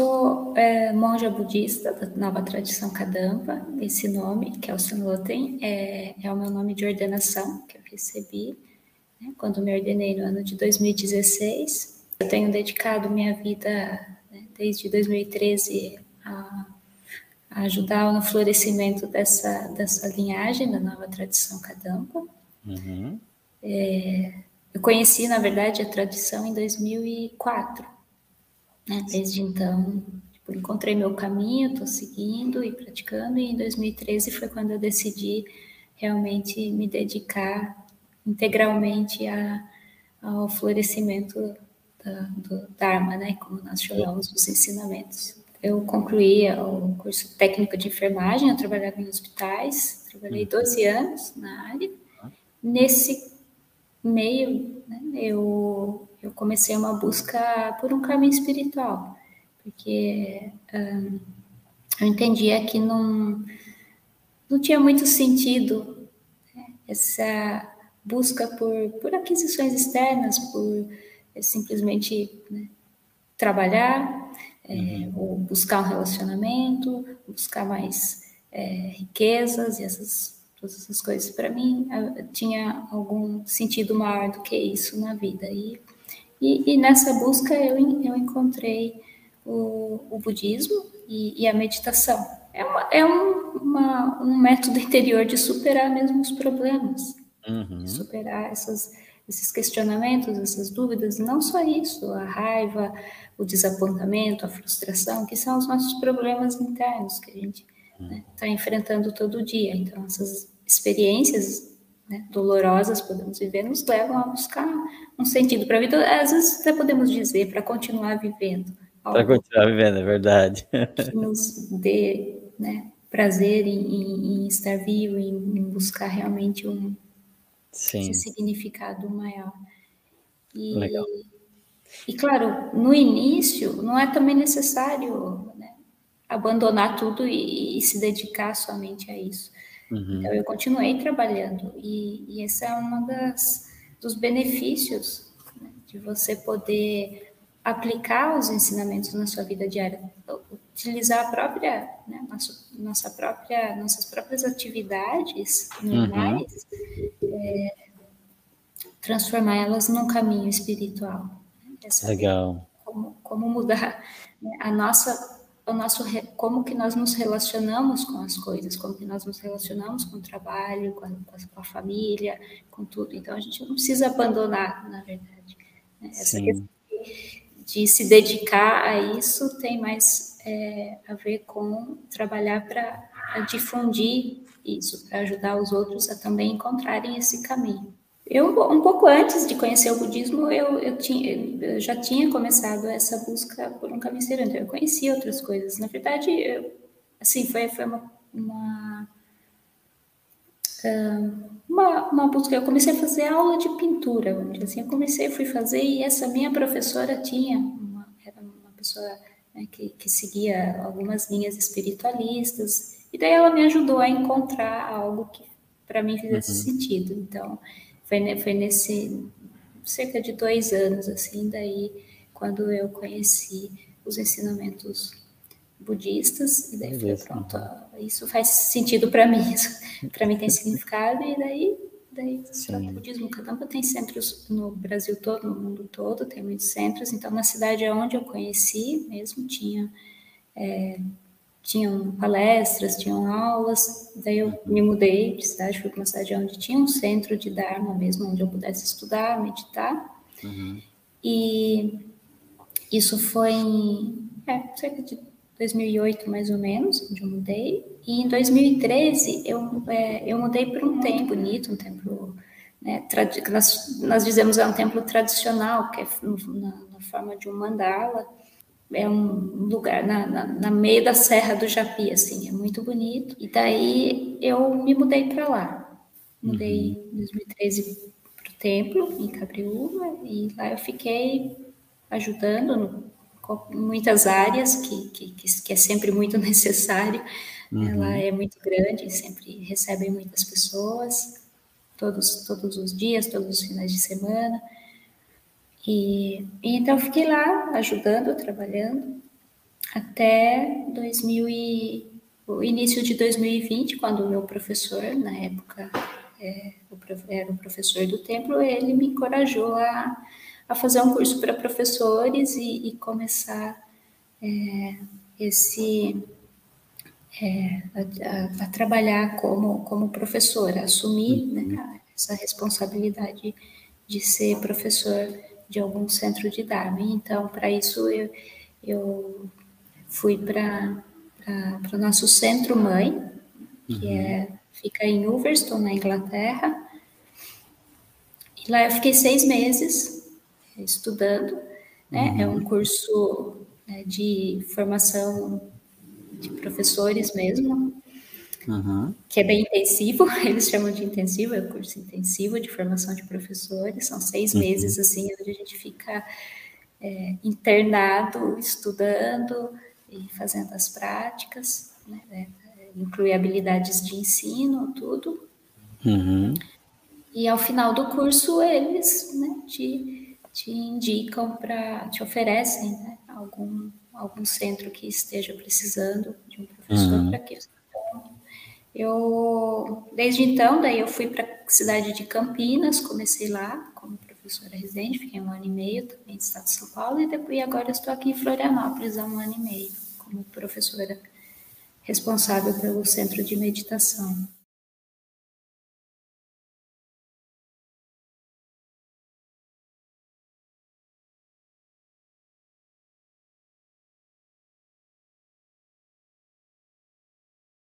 sou é, monja budista da nova tradição Kadampa. Esse nome, que é o é, é o meu nome de ordenação que eu recebi né, quando me ordenei no ano de 2016. Eu tenho dedicado minha vida né, desde 2013 a, a, ajudar no florescimento dessa, dessa linhagem da nova tradição Kadampa. Uhum. É, eu conheci, na verdade, a tradição em 2004 né? Desde então, tipo, encontrei meu caminho, estou seguindo e praticando, e em 2013 foi quando eu decidi realmente me dedicar integralmente a, ao florescimento da, do Dharma, né? Como nós chamamos os ensinamentos. Eu concluí o curso técnico de enfermagem, eu trabalhava em hospitais, trabalhei 12 uhum. anos na área. Nesse meio, né, eu eu comecei uma busca por um caminho espiritual, porque um, eu entendia que não, não tinha muito sentido né, essa busca por, por aquisições externas, por é, simplesmente né, trabalhar, é, uhum. ou buscar um relacionamento, buscar mais é, riquezas e essas todas essas coisas. Para mim, tinha algum sentido maior do que isso na vida. E e, e nessa busca eu, eu encontrei o, o budismo e, e, a meditação. É, uma, é um, uma, um método interior de superar mesmo os problemas, uhum. superar essas, esses questionamentos, essas dúvidas, não só isso, a raiva, o desapontamento, a frustração, que são os nossos problemas internos que a gente está né, tá enfrentando todo dia. Então, essas experiências né, dolorosas podemos viver, nos levam a buscar um sentido para a vida. Às vezes até podemos dizer para continuar vivendo. Para continuar vivendo, é verdade. Que nos dê né, prazer em, em, em, estar vivo, em, em buscar realmente um significado maior. E, Legal. E claro, no início não é também necessário né, abandonar tudo e, e se dedicar somente a isso. Uhum. Então, eu continuei trabalhando e, e esse é um dos benefícios né, de você poder aplicar os ensinamentos na sua vida diária, utilizar a própria, né, nossa, nossa própria, nossas próprias atividades normais, uhum. é, transformar elas num caminho espiritual. Né, Legal. Como, como mudar né, a nossa o nosso como que nós nos relacionamos com as coisas, como que nós nos relacionamos com o trabalho, com a, com a família, com tudo. Então a gente não precisa abandonar, na verdade. Né? Essa Sim. questão de, de, se dedicar a isso tem mais é, a ver com trabalhar para difundir isso, para ajudar os outros a também encontrarem esse caminho. Eu, um pouco antes de conhecer o budismo, eu, eu, tinha, eu já tinha começado essa busca por um caminho então eu conhecia outras coisas. Na verdade, eu, assim, foi, foi uma, uma, uma, uma, busca. Eu comecei a fazer aula de pintura, assim. Eu comecei, fui fazer, e essa minha professora tinha, uma, era uma pessoa né, que, que seguia algumas linhas espiritualistas, e daí ela me ajudou a encontrar algo que para mim fizesse uhum. sentido. Então, foi, foi nesse cerca de dois anos, assim, daí quando eu conheci os ensinamentos budistas, e daí falei, pronto, isso faz sentido para mim, para mim tem significado, e daí, daí o budismo Kadampa tem centros no Brasil todo, no mundo todo, tem muitos centros, então na cidade onde eu conheci mesmo tinha é, tinham palestras, tinham aulas. Daí eu me mudei de cidade, fui para uma cidade onde tinha um centro de Dharma mesmo, onde eu pudesse estudar, meditar. Uhum. E isso foi em é, cerca de 2008, mais ou menos, onde eu mudei. E em 2013 eu, é, eu mudei para um templo bonito, um templo. Né, nós, nós dizemos é um templo tradicional, que é na, na forma de um mandala é um lugar na, na, na, meio da Serra do Japi, assim, é muito bonito. E daí eu me mudei para lá. Mudei uhum. em 2013 para o templo, em Cabriúva, e lá eu fiquei ajudando no, em muitas áreas, que, que, que, é sempre muito necessário. Uhum. Ela é muito grande, sempre recebe muitas pessoas, todos, todos os dias, todos os finais de semana. E, e então fiquei lá ajudando, trabalhando, até 2000 e, o início de 2020, quando o meu professor, na época é, era o professor do templo, ele me encorajou a, a fazer um curso para professores e, e começar é, esse é, a, a, a, trabalhar como, como professora, assumir né, uhum. essa responsabilidade de ser professor de algum centro de Darwin. Então, para isso, eu, eu fui para o nosso centro mãe, que uhum. é, fica em Ulverston, na Inglaterra. E lá eu fiquei seis meses estudando. Né? Uhum. É um uhum. curso né, de formação de professores mesmo, uhum. que é bem intensivo, eles chamam de intensivo, é o um curso intensivo de formação de professores, são seis uhum. meses, assim, onde a gente fica é, internado, estudando e fazendo as práticas, né, é, inclui habilidades de ensino, tudo. Uhum. E ao final do curso, eles né, te, te indicam para, te oferecem né, algum algum centro que esteja precisando de um professor uhum. para que eu desde então daí eu fui para a cidade de Campinas comecei lá como professora residente fiquei um ano e meio também no estado de São Paulo e depois agora eu estou aqui em Florianópolis há um ano e meio como professora responsável pelo centro de meditação